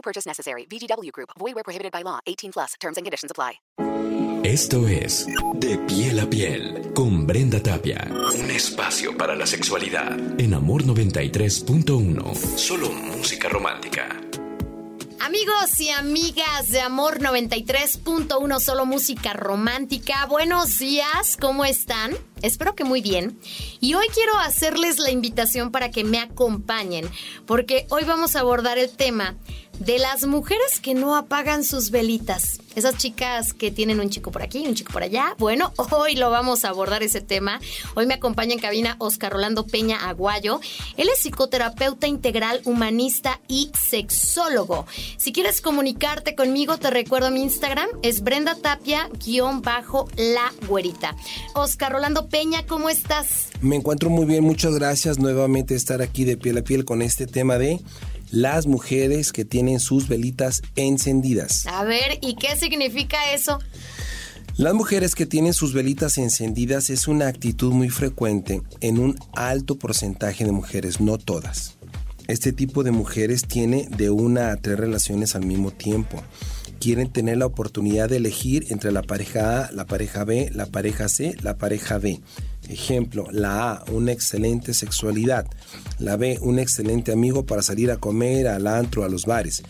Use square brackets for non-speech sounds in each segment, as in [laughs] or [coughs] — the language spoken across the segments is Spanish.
No purchase necessary. VGW Group. Void where prohibited by law. 18 plus. Terms and conditions apply. Esto es De piel a piel con Brenda Tapia. Un espacio para la sexualidad. En Amor 93.1. Solo música romántica. Amigos y amigas de Amor 93.1, solo música romántica. Buenos días, ¿cómo están? Espero que muy bien. Y hoy quiero hacerles la invitación para que me acompañen, porque hoy vamos a abordar el tema de las mujeres que no apagan sus velitas. Esas chicas que tienen un chico por aquí, un chico por allá. Bueno, [laughs] hoy lo vamos a abordar ese tema. Hoy me acompaña en cabina Oscar Rolando Peña Aguayo. Él es psicoterapeuta integral, humanista y sexólogo. Si quieres comunicarte conmigo, te recuerdo mi Instagram. Es Brenda Tapia-la güerita. Oscar Rolando Peña, ¿cómo estás? Me encuentro muy bien, muchas gracias nuevamente estar aquí de piel a piel con este tema de las mujeres que tienen sus velitas encendidas. A ver, ¿y qué significa eso? Las mujeres que tienen sus velitas encendidas es una actitud muy frecuente en un alto porcentaje de mujeres, no todas. Este tipo de mujeres tiene de una a tres relaciones al mismo tiempo. Quieren tener la oportunidad de elegir entre la pareja A, la pareja B, la pareja C, la pareja D. Ejemplo, la A, una excelente sexualidad. La B, un excelente amigo para salir a comer, al antro, a los bares.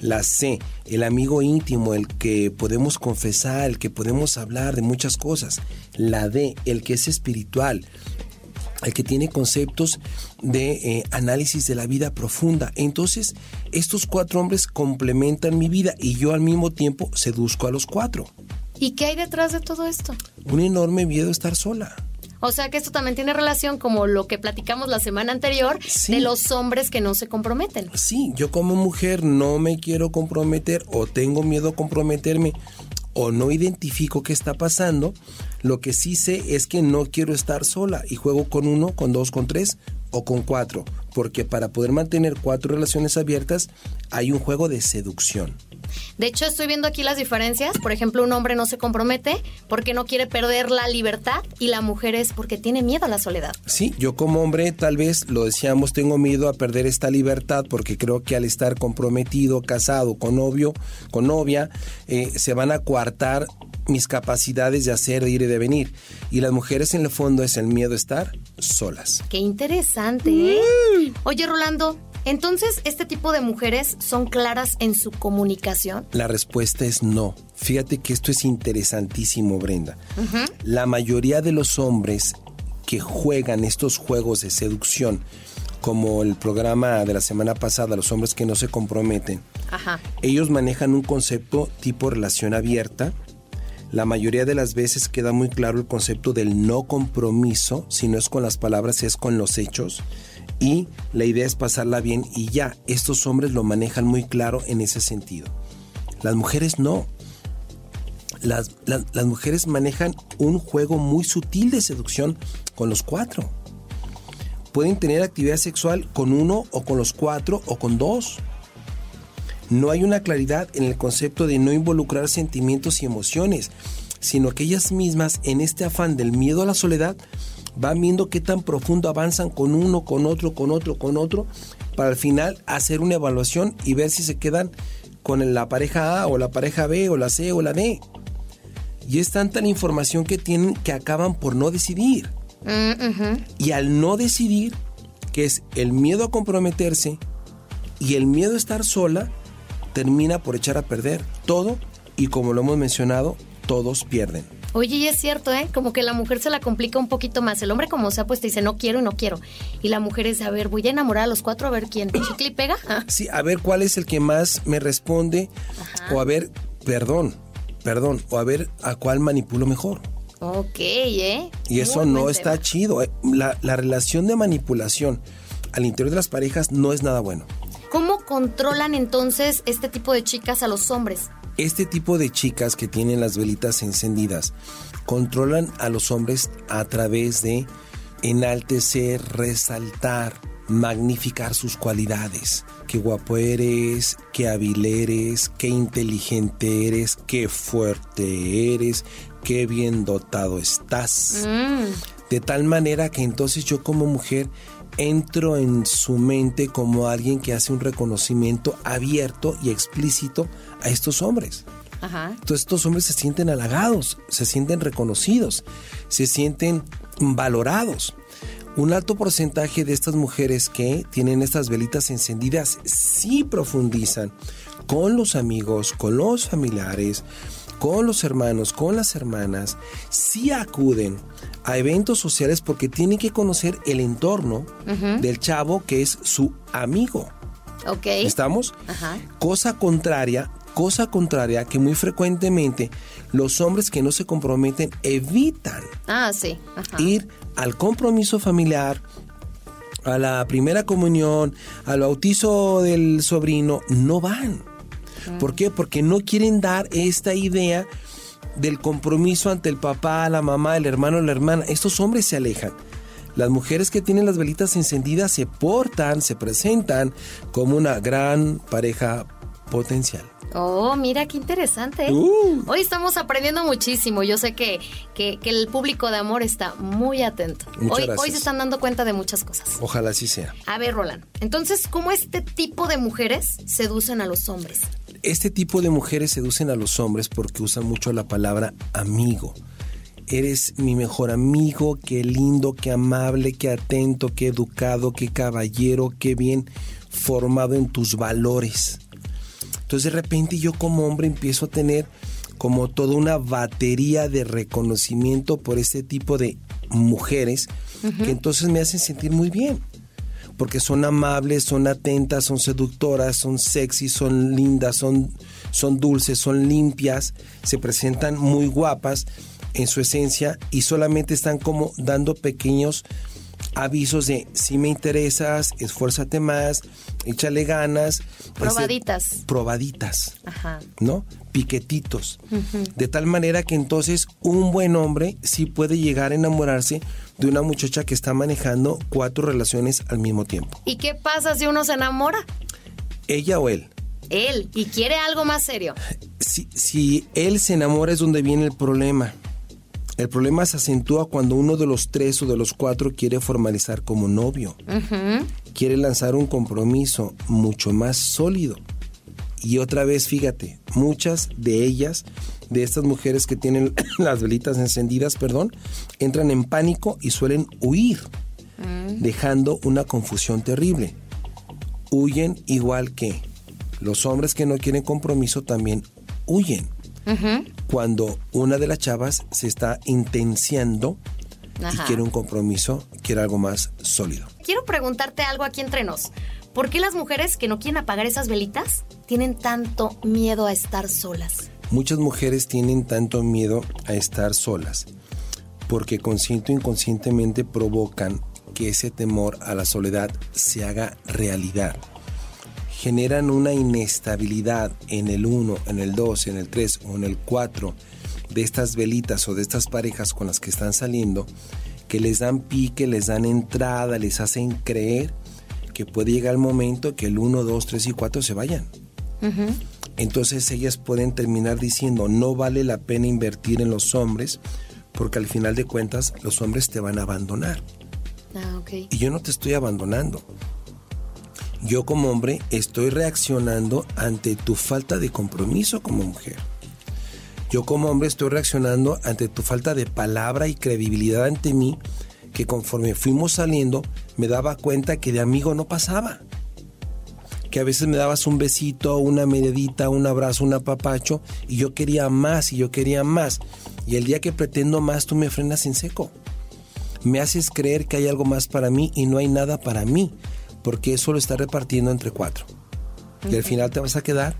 La C, el amigo íntimo, el que podemos confesar, el que podemos hablar de muchas cosas. La D, el que es espiritual, el que tiene conceptos de eh, análisis de la vida profunda. Entonces, estos cuatro hombres complementan mi vida y yo al mismo tiempo seduzco a los cuatro. ¿Y qué hay detrás de todo esto? Un enorme miedo a estar sola. O sea que esto también tiene relación como lo que platicamos la semana anterior de los hombres que no se comprometen. Sí, yo como mujer no me quiero comprometer o tengo miedo a comprometerme o no identifico qué está pasando. Lo que sí sé es que no quiero estar sola y juego con uno, con dos, con tres o con cuatro, porque para poder mantener cuatro relaciones abiertas hay un juego de seducción. De hecho, estoy viendo aquí las diferencias. Por ejemplo, un hombre no se compromete porque no quiere perder la libertad y la mujer es porque tiene miedo a la soledad. Sí, yo como hombre tal vez lo decíamos, tengo miedo a perder esta libertad porque creo que al estar comprometido, casado, con novio, con novia, eh, se van a coartar mis capacidades de hacer, de ir y de venir. Y las mujeres en el fondo es el miedo a estar solas. Qué interesante, ¿eh? Oye, Rolando, entonces, ¿este tipo de mujeres son claras en su comunicación? La respuesta es no. Fíjate que esto es interesantísimo, Brenda. La mayoría de los hombres que juegan estos juegos de seducción, como el programa de la semana pasada, los hombres que no se comprometen, ellos manejan un concepto tipo relación abierta. La mayoría de las veces queda muy claro el concepto del no compromiso, si no es con las palabras, es con los hechos y la idea es pasarla bien y ya, estos hombres lo manejan muy claro en ese sentido. Las mujeres no. Las, mujeres manejan un juego muy sutil de seducción con los cuatro. Pueden tener actividad sexual con uno o con los cuatro o con dos. No hay una claridad en el concepto de no involucrar sentimientos y emociones, sino que ellas mismas en este afán del miedo a la soledad van viendo qué tan profundo avanzan con uno, con otro, con otro, con otro, para al final hacer una evaluación y ver si se quedan con la pareja A o la pareja B o la C o la D. Y es tanta la información que tienen que acaban por no decidir. Mm, y al no decidir, que es el miedo a comprometerse y el miedo a estar sola, termina por echar a perder todo y como lo hemos mencionado, todos pierden. Oye, y es cierto, ¿eh? Como que la mujer se la complica un poquito más. El hombre, como sea, pues te dice, no quiero y no quiero. Y la mujer es, a ver, voy a enamorar a los cuatro, a ver quién. ¿Chicle y pega? [coughs] Sí, a ver cuál es el que más me responde. O a ver, perdón, perdón. O a ver a cuál manipulo mejor. Ok, ¿eh? Y eso no está chido. La, la relación de manipulación al interior de las parejas no es nada bueno. ¿Cómo controlan entonces este tipo de chicas a los hombres? Este tipo de chicas que tienen las velitas encendidas controlan a los hombres a través de enaltecer, resaltar, magnificar sus cualidades. Qué guapo eres, qué hábil eres, qué inteligente eres, qué fuerte eres, qué bien dotado estás. De tal manera que entonces yo como mujer entro en su mente como alguien que hace un reconocimiento abierto y explícito a estos hombres. Entonces estos hombres se sienten halagados, se sienten reconocidos, se sienten valorados. Un alto porcentaje de estas mujeres que tienen estas velitas encendidas sí profundizan con los amigos, con los familiares, con los hermanos, con las hermanas, sí acuden a eventos sociales porque tienen que conocer el entorno del chavo que es su amigo. Ok. ¿Estamos? Cosa contraria, cosa contraria que muy frecuentemente los hombres que no se comprometen evitan Ah, sí. ir al compromiso familiar, a la primera comunión, al bautizo del sobrino, no van. ¿Por qué? Porque no quieren dar esta idea del compromiso ante el papá, la mamá, el hermano, la hermana. Estos hombres se alejan. Las mujeres que tienen las velitas encendidas se portan, se presentan como una gran pareja potencial. Oh, mira qué interesante. Uh. Hoy estamos aprendiendo muchísimo. Yo sé que, que, que el público de amor está muy atento. Muchas Hoy, gracias. hoy se están dando cuenta de muchas cosas. Ojalá así sea. A ver, Roland, entonces, ¿cómo este tipo de mujeres seducen a los hombres? Este tipo de mujeres seducen a los hombres porque usan mucho la palabra amigo. Eres mi mejor amigo, qué lindo, qué amable, qué atento, qué educado, qué caballero, qué bien formado en tus valores. Entonces de repente yo como hombre empiezo a tener como toda una batería de reconocimiento por este tipo de mujeres que entonces me hacen sentir muy bien. Porque son amables, son atentas, son seductoras, son sexy, son lindas, son, son dulces, son limpias, se presentan muy guapas en su esencia y solamente están como dando pequeños avisos de si me interesas, esfuérzate más, échale ganas. Probaditas. Este, probaditas. Ajá. ¿no? Piquetitos. De tal manera que entonces un buen hombre sí puede llegar a enamorarse de una muchacha que está manejando cuatro relaciones al mismo tiempo. ¿Y qué pasa si uno se enamora? Ella o él. Él, y quiere algo más serio. Si, si él se enamora es donde viene el problema. El problema se acentúa cuando uno de los tres o de los cuatro quiere formalizar como novio. Quiere lanzar un compromiso mucho más sólido. Y otra vez, fíjate, muchas de ellas, de estas mujeres que tienen [coughs] las velitas encendidas, perdón, entran en pánico y suelen huir, dejando una confusión terrible. Huyen igual que los hombres que no quieren compromiso también huyen. Cuando una de las chavas se está intenciando y quiere un compromiso, quiere algo más sólido. Quiero preguntarte algo aquí entre nos. ¿Por qué las mujeres que no quieren apagar esas velitas tienen tanto miedo a estar solas? Muchas mujeres tienen tanto miedo a estar solas porque consciente o inconscientemente provocan que ese temor a la soledad se haga realidad. Generan una inestabilidad en el 1, en el 2, en el 3 o en el 4 de estas velitas o de estas parejas con las que están saliendo que les dan pique, les dan entrada, les hacen creer que puede llegar el momento que el 1, 2, 3 y 4 se vayan. Entonces ellas pueden terminar diciendo, no vale la pena invertir en los hombres porque al final de cuentas los hombres te van a abandonar. Ah. Y yo no te estoy abandonando. Yo como hombre estoy reaccionando ante tu falta de compromiso como mujer. Yo como hombre estoy reaccionando ante tu falta de palabra y credibilidad ante mí, que conforme fuimos saliendo me daba cuenta que de amigo no pasaba. Que a veces me dabas un besito, una mediadita, un abrazo, un apapacho, y yo quería más y yo quería más. Y el día que pretendo más, tú me frenas en seco me haces creer que hay algo más para mí y no hay nada para mí, porque eso lo está repartiendo entre cuatro. Y al final te vas a quedar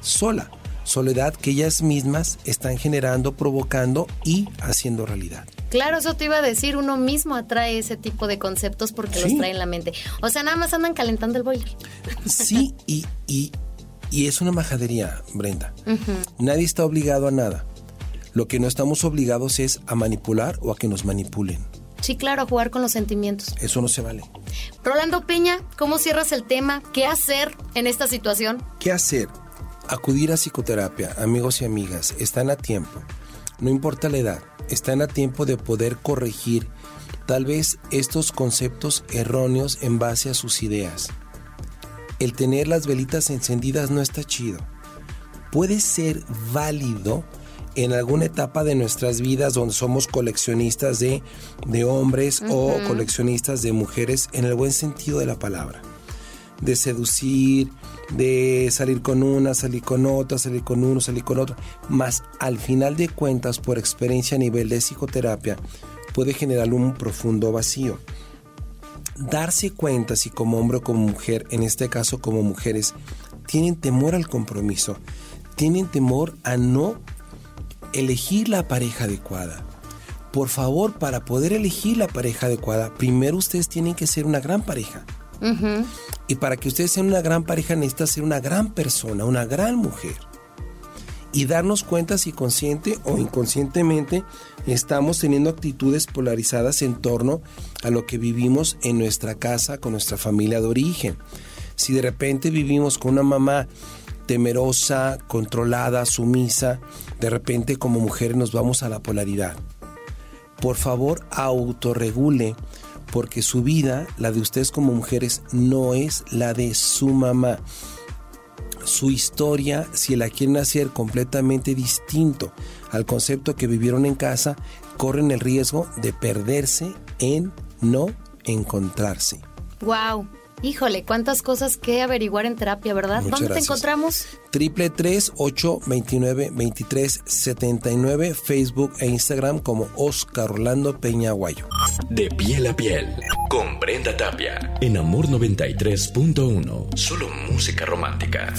sola. Soledad que ellas mismas están generando, provocando y haciendo realidad. Claro, eso te iba a decir, uno mismo atrae ese tipo de conceptos porque los trae en la mente. O sea, nada más andan calentando el boiler. Sí, y, y, y es una majadería, Brenda. Nadie está obligado a nada. Lo que no estamos obligados es a manipular o a que nos manipulen. Sí, claro, a jugar con los sentimientos. Eso no se vale. Rolando Peña, ¿cómo cierras el tema? ¿Qué hacer en esta situación? ¿Qué hacer? Acudir a psicoterapia, amigos y amigas, están a tiempo. No importa la edad, están a tiempo de poder corregir tal vez estos conceptos erróneos en base a sus ideas. El tener las velitas encendidas no está chido. Puede ser válido en alguna etapa de nuestras vidas donde somos coleccionistas de, de hombres o coleccionistas de mujeres en el buen sentido de la palabra de seducir, de salir con una, salir con otra, salir con uno, salir con otro. Más al final de cuentas, por experiencia a nivel de psicoterapia, puede generar un profundo vacío. Darse cuenta si como hombre o como mujer, en este caso como mujeres, tienen temor al compromiso, tienen temor a no elegir la pareja adecuada. Por favor, para poder elegir la pareja adecuada, primero ustedes tienen que ser una gran pareja. Y para que ustedes sean una gran pareja necesita ser una gran persona, una gran mujer. Y darnos cuenta si consciente o inconscientemente estamos teniendo actitudes polarizadas en torno a lo que vivimos en nuestra casa con nuestra familia de origen. Si de repente vivimos con una mamá temerosa, controlada, sumisa, de repente como mujeres nos vamos a la polaridad. Por favor, autorregule porque su vida, la de ustedes como mujeres, no es la de su mamá. Su historia, si la quieren hacer completamente distinto al concepto que vivieron en casa, corren el riesgo de perderse en no encontrarse. Wow. Híjole, cuántas cosas que averiguar en terapia, ¿verdad? Muchas ¿Dónde te gracias. encontramos? Triple tres ocho veintinueve veintitrés setenta y nueve Facebook e Instagram como Oscar Orlando Peña Aguayo. De piel a piel, con Brenda Tapia, en Amor 93.1, solo música romántica.